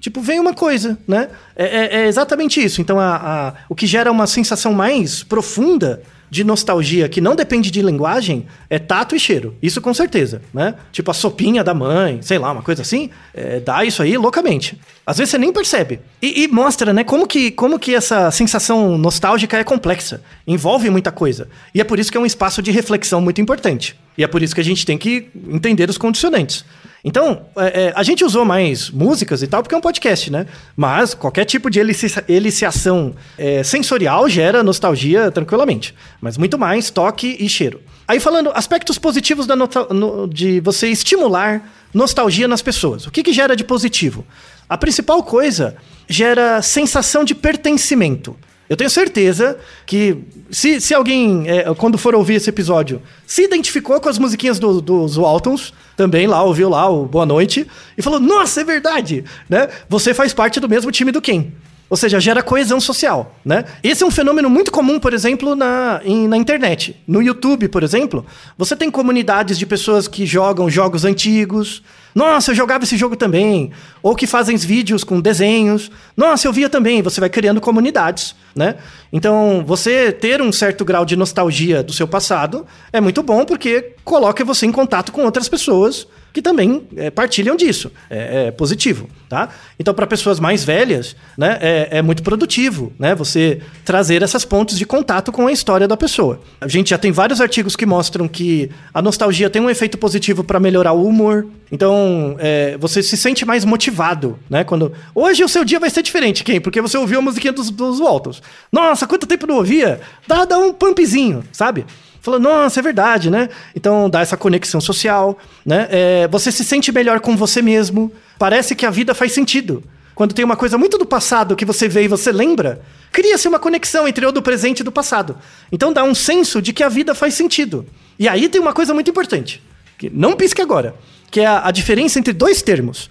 Tipo, vem uma coisa, né? É, é- é exatamente isso. Então, a- a- o que gera uma sensação mais profunda de nostalgia, que não depende de linguagem, é tato e cheiro. Isso com certeza, né? Tipo a sopinha da mãe, sei lá, uma coisa assim, é, dá isso aí loucamente. Às vezes você nem percebe. E, e mostra, né, como que, como que essa sensação nostálgica é complexa. Envolve muita coisa. E é por isso que é um espaço de reflexão muito importante. E é por isso que a gente tem que entender os condicionantes. Então, é, é, a gente usou mais músicas e tal, porque é um podcast, né? Mas qualquer tipo de elici- eliciação é, sensorial gera nostalgia tranquilamente. Mas muito mais toque e cheiro. Aí falando aspectos positivos da no- de você estimular nostalgia nas pessoas. O que, que gera de positivo? A principal coisa gera sensação de pertencimento. Eu tenho certeza que se, se alguém, é, quando for ouvir esse episódio, se identificou com as musiquinhas do- dos Waltons, também lá, ouviu lá o Boa Noite, e falou, nossa, é verdade, né? Você faz parte do mesmo time do Ken. Ou seja, gera coesão social, né? Esse é um fenômeno muito comum, por exemplo, na, em- na internet. No YouTube, por exemplo, você tem comunidades de pessoas que jogam jogos antigos. Nossa, eu jogava esse jogo também. Ou que fazem vídeos com desenhos. Nossa, eu via também. Você vai criando comunidades, né? Então, você ter um certo grau de nostalgia do seu passado é muito bom porque coloca você em contato com outras pessoas que também é, partilham disso. É, é positivo, tá? Então, para pessoas mais velhas, né, é, é muito produtivo, né? Você trazer essas pontes de contato com a história da pessoa. A gente já tem vários artigos que mostram que a nostalgia tem um efeito positivo para melhorar o humor. Então, é, você se sente mais motivado, né? Quando hoje o seu dia vai ser diferente, quem? Porque você ouviu a musiquinha dos, dos Waltons. Nossa, quanto tempo não ouvia? Dá, dá um pumpzinho, sabe? Falou, nossa, é verdade, né? Então dá essa conexão social, né? É, você se sente melhor com você mesmo. Parece que a vida faz sentido. Quando tem uma coisa muito do passado que você vê e você lembra, cria-se uma conexão entre o do presente e do passado. Então dá um senso de que a vida faz sentido. E aí tem uma coisa muito importante, que não pisque agora, que é a, a diferença entre dois termos,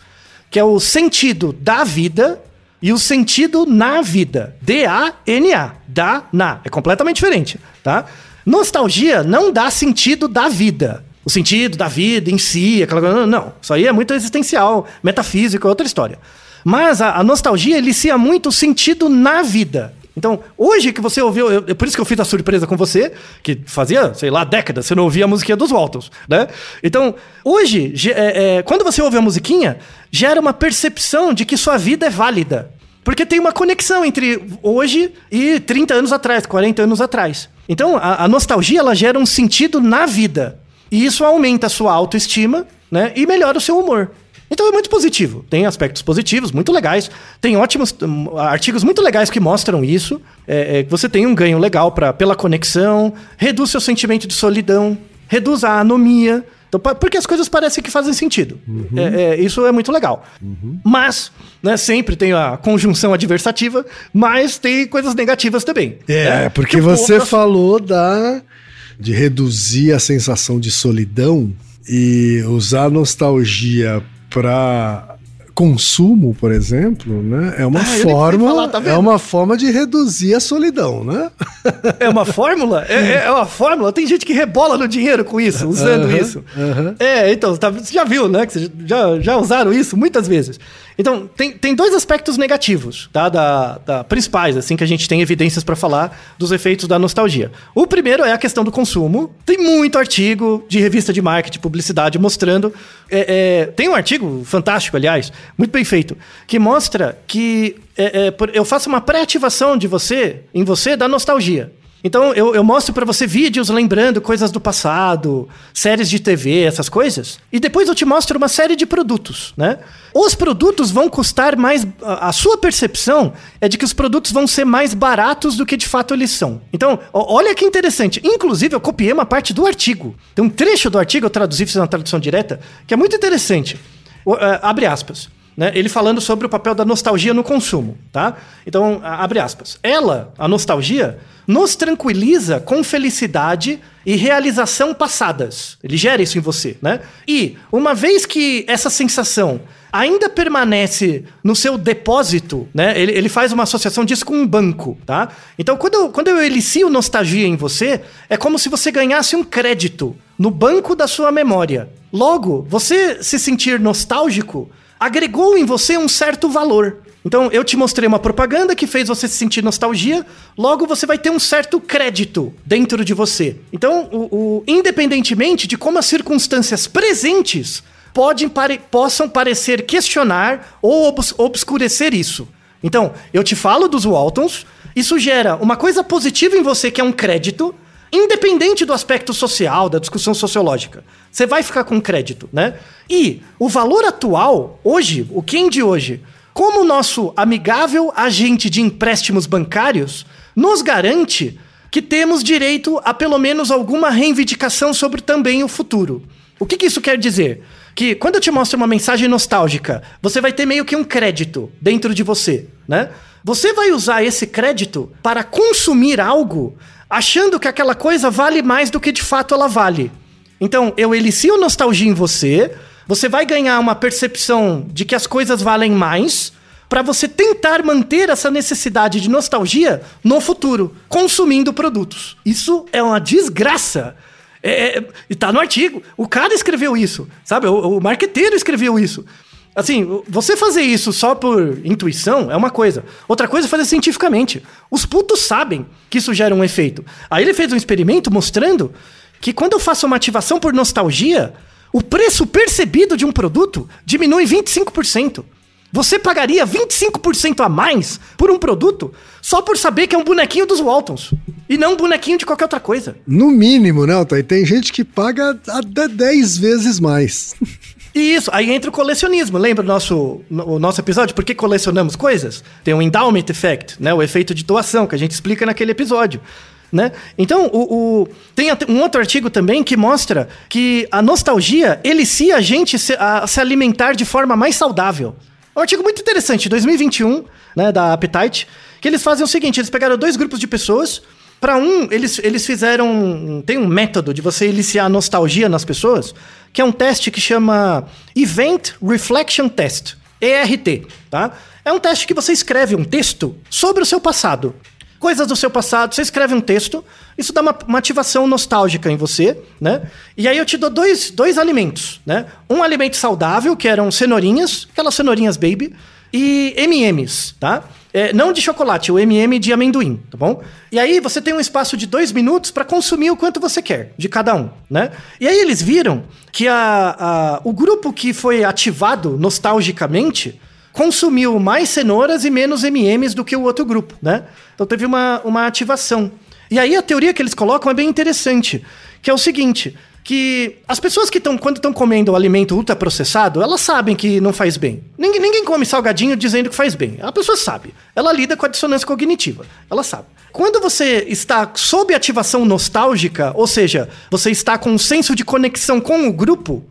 que é o sentido da vida e o sentido na vida. D-A-N-A. Da, na. É completamente diferente, tá? Nostalgia não dá sentido da vida. O sentido da vida em si, aquela coisa. Não. Isso aí é muito existencial, metafísico, é outra história. Mas a, a nostalgia elicia muito o sentido na vida. Então, hoje que você ouviu, eu- é por isso que eu fiz a surpresa com você, que fazia, sei lá, décadas, você não ouvia a musiquinha dos Waltons, né? Então, hoje, é, é, quando você ouve a musiquinha, gera uma percepção de que sua vida é válida. Porque tem uma conexão entre hoje e 30 anos atrás, 40 anos atrás. Então, a, a nostalgia, ela gera um sentido na vida. E isso aumenta a sua autoestima, né? E melhora o seu humor. Então é muito positivo. Tem aspectos positivos, muito legais. Tem ótimos hum, artigos muito legais que mostram isso. É, é, você tem um ganho legal pra, pela conexão, reduz seu sentimento de solidão, reduz a anomia. Então, porque as coisas parecem que fazem sentido. É, é, isso é muito legal. Mas, né, sempre tem a conjunção adversativa, mas tem coisas negativas também. É, né? porque Que o você povo- falou da de reduzir a sensação de solidão e usar a nostalgia para consumo, por exemplo, né, é uma Ah, forma, falar, tá é uma forma de reduzir a solidão, né? É uma fórmula? É, é uma fórmula? Tem gente que rebola no dinheiro com isso, usando Aham, isso. aham. É, então, tá- você já viu, né? Que vocês já, já usaram isso muitas vezes. Então, tem, tem dois aspectos negativos, tá? Da, da- principais, assim, que a gente tem evidências para falar dos efeitos da nostalgia. O primeiro é a questão do consumo. Tem muito artigo de revista de marketing, publicidade, mostrando. é, é, tem um artigo fantástico, aliás, muito bem feito, que mostra que é, é, eu faço uma pré-ativação de você, em você, da nostalgia. Então eu, eu mostro pra você vídeos lembrando coisas do passado, séries de TV, essas coisas, e depois eu te mostro uma série de produtos, né? Os produtos vão custar mais. A sua percepção é de que os produtos vão ser mais baratos do que de fato eles são. Então, olha que interessante. Inclusive, eu copiei uma parte do artigo. Tem um trecho do artigo, eu traduzi, fiz uma tradução direta, que é muito interessante. O- é, abre aspas né? Ele falando sobre o papel da nostalgia no consumo, tá? Então, abre aspas. Ela, a nostalgia, nos tranquiliza com felicidade e realização passadas. Ele gera isso em você, né? E, uma vez que essa sensação ainda permanece no seu depósito, né? Ele, ele faz uma associação disso com um banco, tá? Então, quando eu, quando eu elicio nostalgia em você, é como se você ganhasse um crédito no banco da sua memória. Logo, você se sentir nostálgico agregou em você um certo valor. Então, eu te mostrei uma propaganda que fez você se sentir nostalgia, logo você vai ter um certo crédito dentro de você. Então, o, o- independentemente de como as circunstâncias presentes podem pare- possam parecer questionar ou obs- obscurecer isso. Então, eu te falo dos Waltons, isso gera uma coisa positiva em você que é um crédito, independente do aspecto social, da discussão sociológica. Você vai ficar com crédito, né? E o valor atual, hoje, o quem de hoje, como nosso amigável agente de empréstimos bancários, nos garante que temos direito a pelo menos alguma reivindicação sobre também o futuro. O que, que isso quer dizer? Que quando eu te mostro uma mensagem nostálgica, você vai ter meio que um crédito dentro de você, né? Você vai usar esse crédito para consumir algo achando que aquela coisa vale mais do que de fato ela vale. Então, eu elicio nostalgia em você, você vai ganhar uma percepção de que as coisas valem mais, para você tentar manter essa necessidade de nostalgia no futuro, consumindo produtos. Isso é uma desgraça. É, é, tá no artigo. O cara escreveu isso, sabe? O, o marqueteiro escreveu isso. Assim, você fazer isso só por intuição é uma coisa. Outra coisa é fazer cientificamente. Os putos sabem que isso gera um efeito. Aí ele fez um experimento mostrando que quando eu faço uma ativação por nostalgia, o preço percebido de um produto diminui 25%. Você pagaria 25% a mais por um produto só por saber que é um bonequinho dos Waltons e não um bonequinho de qualquer outra coisa. No mínimo, né, Altair? Tem gente que paga até 10 vezes mais. E isso, aí entra o colecionismo. Lembra o nosso, o nosso episódio? Por que colecionamos coisas? Tem o endowment effect, né? O efeito de doação, que a gente explica naquele episódio. Né? Então, o, o- tem um outro artigo também que mostra que a nostalgia elicia a gente se- a se alimentar de forma mais saudável. É um artigo muito interessante, 2021, né, da Appetite, que eles fazem o seguinte: eles pegaram dois grupos de pessoas. Para um, eles, eles fizeram. Tem um método de você eliciar nostalgia nas pessoas, que é um teste que chama Event Reflection Test, ERT, tá? É um teste que você escreve um texto sobre o seu passado. Coisas do seu passado, você escreve um texto, isso dá uma, uma ativação nostálgica em você, né? E aí eu te dou dois, dois alimentos, né? Um alimento saudável, que eram cenourinhas, aquelas cenourinhas baby, e M&M's, tá? É, não de chocolate, o M&M de amendoim, tá bom? E aí você tem um espaço de dois minutos para consumir o quanto você quer, de cada um, né? E aí eles viram que a, a- o grupo que foi ativado nostalgicamente consumiu mais cenouras e menos M&M's do que o outro grupo, né? Então teve uma, uma ativação. E aí a teoria que eles colocam é bem interessante, que é o seguinte, que as pessoas que estão, quando estão comendo o alimento ultraprocessado, elas sabem que não faz bem. Ninguém, ninguém come salgadinho dizendo que faz bem. A pessoa sabe. Ela lida com a dissonância cognitiva. Ela sabe. Quando você está sob ativação nostálgica, ou seja, você está com um senso de conexão com o grupo,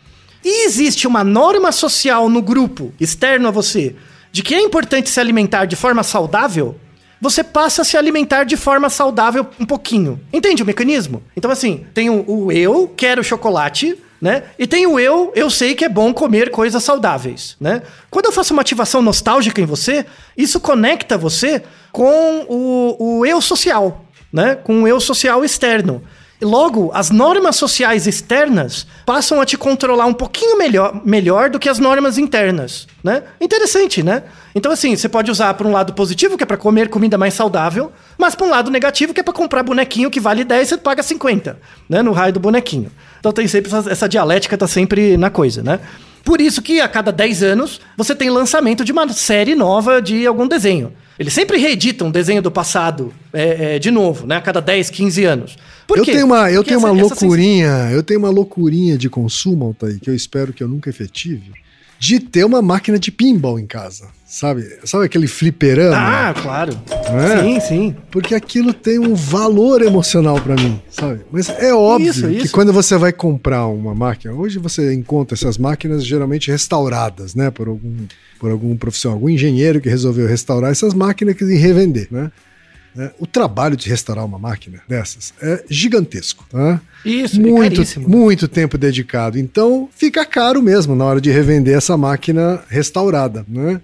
e existe uma norma social no grupo, externo a você, de que é importante se alimentar de forma saudável, você passa a se alimentar de forma saudável um pouquinho. Entende o mecanismo? Então, assim, tem o, o eu, quero chocolate, né? E tem o eu, eu sei que é bom comer coisas saudáveis, né? Quando eu faço uma ativação nostálgica em você, isso conecta você com o, o eu social, né? Com o eu social externo. Logo, as normas sociais externas passam a te controlar um pouquinho melhor, melhor do que as normas internas, né? Interessante, né? Então, assim, você pode usar para um lado positivo, que é para comer comida mais saudável, mas para um lado negativo, que é para comprar bonequinho que vale 10 e você paga 50, né? No raio do bonequinho. Então tem sempre essa, essa dialética tá sempre na coisa, né? Por isso que a cada 10 anos você tem lançamento de uma série nova de algum desenho. Eles sempre reeditam um desenho do passado é, é, de novo, né? A cada 10, 15 anos. Por eu quê? tenho uma, eu Porque tenho uma essa- essa loucurinha, eu tenho uma loucurinha de consumo, Altair, que eu espero que eu nunca efetive, de ter uma máquina de pinball em casa, sabe? Sabe aquele fliperama? Ah, claro. É? Sim, sim. Porque aquilo tem um valor emocional pra mim, sabe? Mas é óbvio Isso, que isso. quando você vai comprar uma máquina, hoje você encontra essas máquinas geralmente restauradas, né, por algum por algum profissional, algum engenheiro que resolveu restaurar essas máquinas e revender, né? É, O trabalho de restaurar uma máquina dessas é gigantesco, tá? Isso, é muito, caríssimo. muito tempo dedicado. Então fica caro mesmo na hora de revender essa máquina restaurada, né?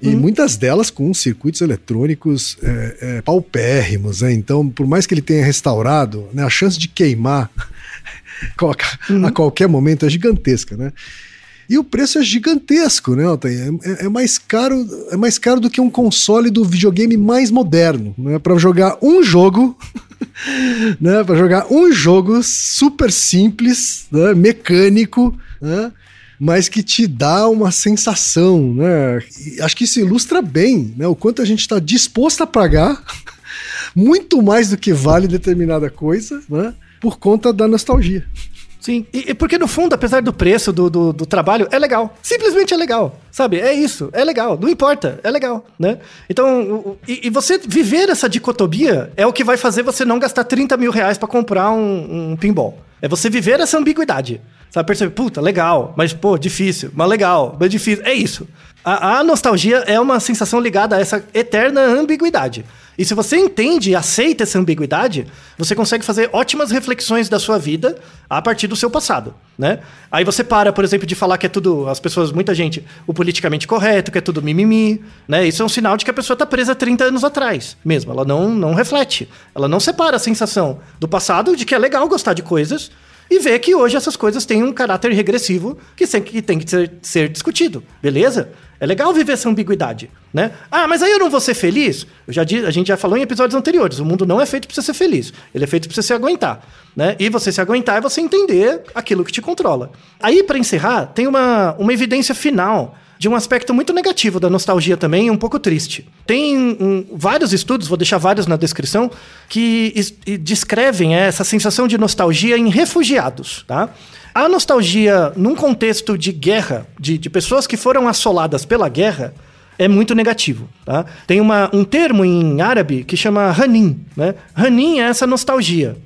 E Uhum. muitas delas com circuitos eletrônicos é, é, paupérrimos, né? Então, por mais que ele tenha restaurado, né, a chance de queimar Uhum. a qualquer momento é gigantesca, né? E o preço é gigantesco, né, Altair? É, é mais caro, é mais caro do que um console do videogame mais moderno, né? Para jogar um jogo, né? Para jogar um jogo super simples, né? mecânico, né? Mas que te dá uma sensação, né? E acho que isso ilustra bem, né? O quanto a gente está disposto a pagar muito mais do que vale determinada coisa, né? Por conta da nostalgia. Sim, e, e porque no fundo, apesar do preço do, do, do trabalho, é legal. Simplesmente é legal, sabe? É isso, é legal. Não importa, é legal, né? Então, e, e você viver essa dicotomia é o que vai fazer você não gastar 30 mil reais pra comprar um, um pinball. É você viver essa ambiguidade. Sabe, perceber, puta, legal, mas pô, difícil, mas legal, mas difícil. É isso. A, a nostalgia é uma sensação ligada a essa eterna ambiguidade. E se você entende e aceita essa ambiguidade, você consegue fazer ótimas reflexões da sua vida a partir do seu passado, né? Aí você para, por exemplo, de falar que é tudo, as pessoas, muita gente, o politicamente correto, que é tudo mimimi, né? Isso é um sinal de que a pessoa está presa 30 anos atrás, mesmo. Ela não, não reflete. Ela não separa a sensação do passado de que é legal gostar de coisas e ver que hoje essas coisas têm um caráter regressivo que, sem- que tem que ser, ser discutido, beleza? É legal viver essa ambiguidade, né? Ah, mas aí eu não vou ser feliz? Eu já a gente já falou em episódios anteriores, o mundo não é feito para você ser feliz, ele é feito para você se aguentar, né? E você se aguentar é você entender aquilo que te controla. Aí, para encerrar, tem uma, uma evidência final de um aspecto muito negativo da nostalgia também um pouco triste. Tem um, vários estudos, vou deixar vários na descrição, que e descrevem é, essa sensação de nostalgia em refugiados, tá? A nostalgia num contexto de guerra, de, de pessoas que foram assoladas pela guerra, é muito negativo, tá? Tem uma, um termo em árabe que chama hanin, né? Hanin é essa nostalgia.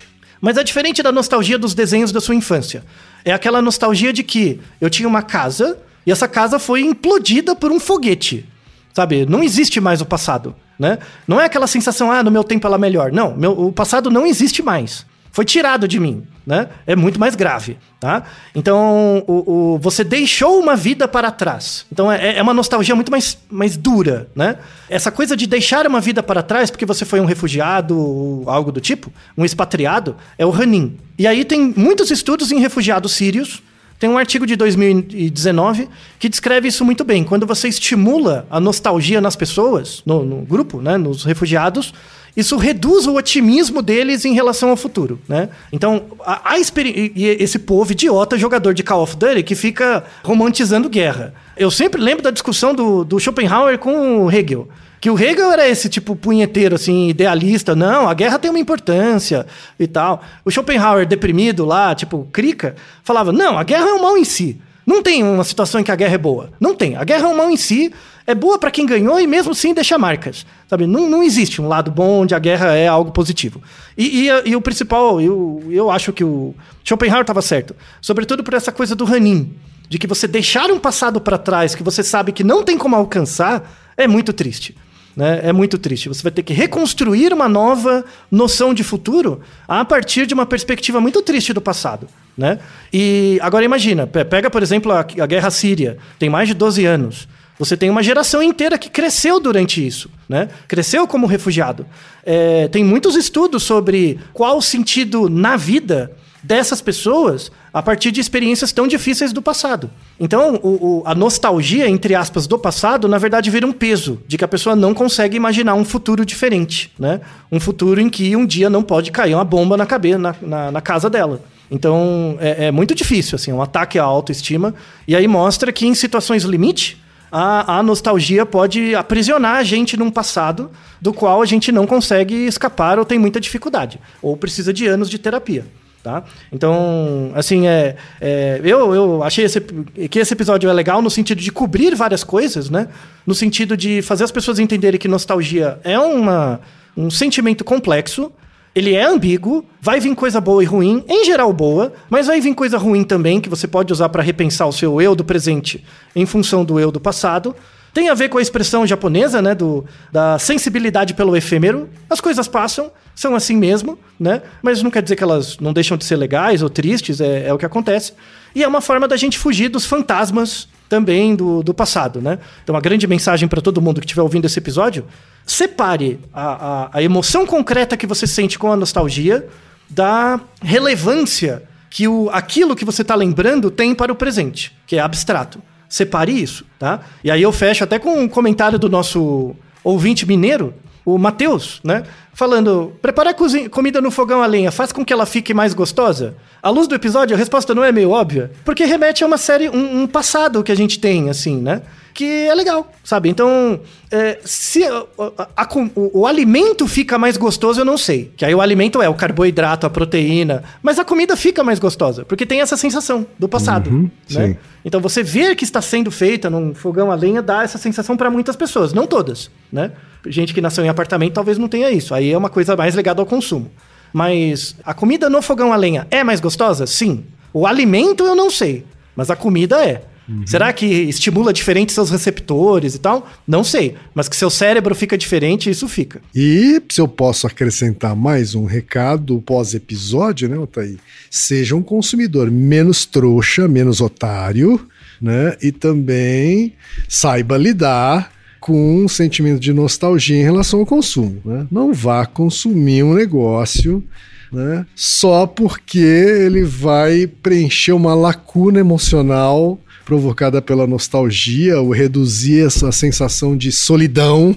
Mas é diferente da nostalgia dos desenhos da sua infância. É aquela nostalgia de que eu tinha uma casa e essa casa foi implodida por um foguete. Sabe? Não existe mais o passado, né? Não é aquela sensação, ah, no meu tempo ela é melhor. Não, meu, o passado não existe mais. Foi tirado de mim, né? É muito mais grave, tá? Então, o, o- você deixou uma vida para trás. Então, é, é uma nostalgia muito mais, mais dura, né? Essa coisa de deixar uma vida para trás porque você foi um refugiado ou algo do tipo, um expatriado, é o Hanin. E aí tem muitos estudos em refugiados sírios, tem um artigo de 2019 que descreve isso muito bem. Quando você estimula a nostalgia nas pessoas, no, no grupo, né, nos refugiados, isso reduz o otimismo deles em relação ao futuro, né? Então, a, a esse povo idiota jogador de Call of Duty que fica romantizando guerra. Eu sempre lembro da discussão do, do Schopenhauer com o Hegel. Que o Hegel era esse tipo punheteiro, assim, idealista. Não, a guerra tem uma importância e tal. O Schopenhauer, deprimido lá, tipo, crica, falava: não, a guerra é um mal em si. Não tem uma situação em que a guerra é boa. Não tem. A guerra é um mal em si, é boa para quem ganhou e mesmo assim deixa marcas. Sabe? Não, não existe um lado bom onde a guerra é algo positivo. E, e, e o principal, eu, eu acho que o Schopenhauer estava certo. Sobretudo por essa coisa do Hanin. De que você deixar um passado para trás que você sabe que não tem como alcançar é muito triste. Né? É muito triste. Você vai ter que reconstruir uma nova noção de futuro a partir de uma perspectiva muito triste do passado. Né? E agora imagina, pega, por exemplo, a, a guerra síria, tem mais de 12 anos. Você tem uma geração inteira que cresceu durante isso, né? Cresceu como refugiado. É, tem muitos estudos sobre qual o sentido na vida dessas pessoas a partir de experiências tão difíceis do passado. Então, o, o, a nostalgia, entre aspas, do passado, na verdade, vira um peso de que a pessoa não consegue imaginar um futuro diferente, né? Um futuro em que um dia não pode cair uma bomba na cabeça, na, na, na casa dela. Então, é, é muito difícil, assim, um ataque à autoestima. E aí mostra que em situações limite, a, a, nostalgia pode aprisionar a gente num passado do qual a gente não consegue escapar ou tem muita dificuldade, ou precisa de anos de terapia. Tá? Então, assim, é, é, eu, eu achei esse, que esse episódio é legal no sentido de cobrir várias coisas, né? No sentido de fazer as pessoas entenderem que nostalgia é uma, um sentimento complexo, ele é ambíguo, vai vir coisa boa e ruim, em geral boa, mas vai vir coisa ruim também que você pode usar para repensar o seu eu do presente em função do eu do passado. Tem a ver com a expressão japonesa, né, do, da sensibilidade pelo efêmero. As coisas passam, são assim mesmo, né? Mas não quer dizer que elas não deixam de ser legais ou tristes, é, é o que acontece. E é uma forma da gente fugir dos fantasmas também do, do passado, né? Então, a grande mensagem para todo mundo que estiver ouvindo esse episódio: separe a, a, a emoção concreta que você sente com a nostalgia da relevância que o, aquilo que você está lembrando tem para o presente, que é abstrato separe isso, tá? E aí eu fecho até com um comentário do nosso ouvinte mineiro, o Matheus, né? Falando, preparar comida no fogão a lenha faz com que ela fique mais gostosa? À luz do episódio, a resposta não é meio óbvia, porque remete a uma série, um, um passado que a gente tem, assim, né? Que é legal, sabe? Então, é, se a, a, a, o, o, alimento fica mais gostoso, eu não sei. Que aí o alimento é o carboidrato, a proteína, mas a comida fica mais gostosa, porque tem essa sensação do passado, uhum, né? Sim. Então, você ver que está sendo feita num fogão a lenha dá essa sensação para muitas pessoas, não todas, né? Gente que nasceu em apartamento talvez não tenha isso. Aí é uma coisa mais ligada ao consumo. Mas a comida no fogão a lenha é mais gostosa? Sim. O alimento eu não sei, mas a comida é. Uhum. Será que estimula diferente seus receptores e tal? Não sei. Mas que seu cérebro fica diferente, isso fica. E se eu posso acrescentar mais um recado pós-episódio, né, Otaí? Seja um consumidor menos trouxa, menos otário, né? E também saiba lidar com um sentimento de nostalgia em relação ao consumo. Né? Não vá consumir um negócio né, só porque ele vai preencher uma lacuna emocional provocada pela nostalgia, ou reduzir essa sensação de solidão,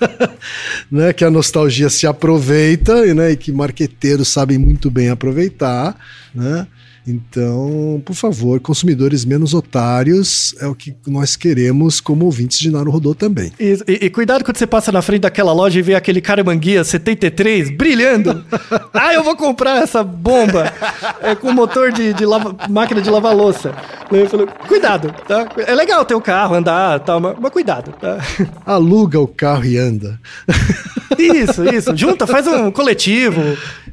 né, que a nostalgia se aproveita né, e que marqueteiros sabem muito bem aproveitar, né? Então, por favor, consumidores menos otários é o que nós queremos como ouvintes de Rodô também. E, e, e, cuidado quando você passa na frente daquela loja e vê aquele Caramanguia 73 brilhando. ah, eu vou comprar essa bomba é, com motor de, de lava, máquina de lavar louça. Eu falo, cuidado, tá? É legal ter o carro, andar tal, mas, mas cuidado, tá? Aluga o carro e anda. Isso, isso. Junta, faz um coletivo.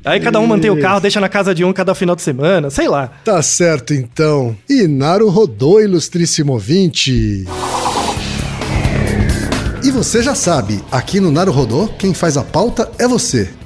Aí cada um mantém o carro, deixa na casa de um cada final de semana, sei lá. Tá certo então. E Naru rodou, ilustríssimo ouvinte. E você já sabe, aqui no Naru Rodô, quem faz a pauta é você.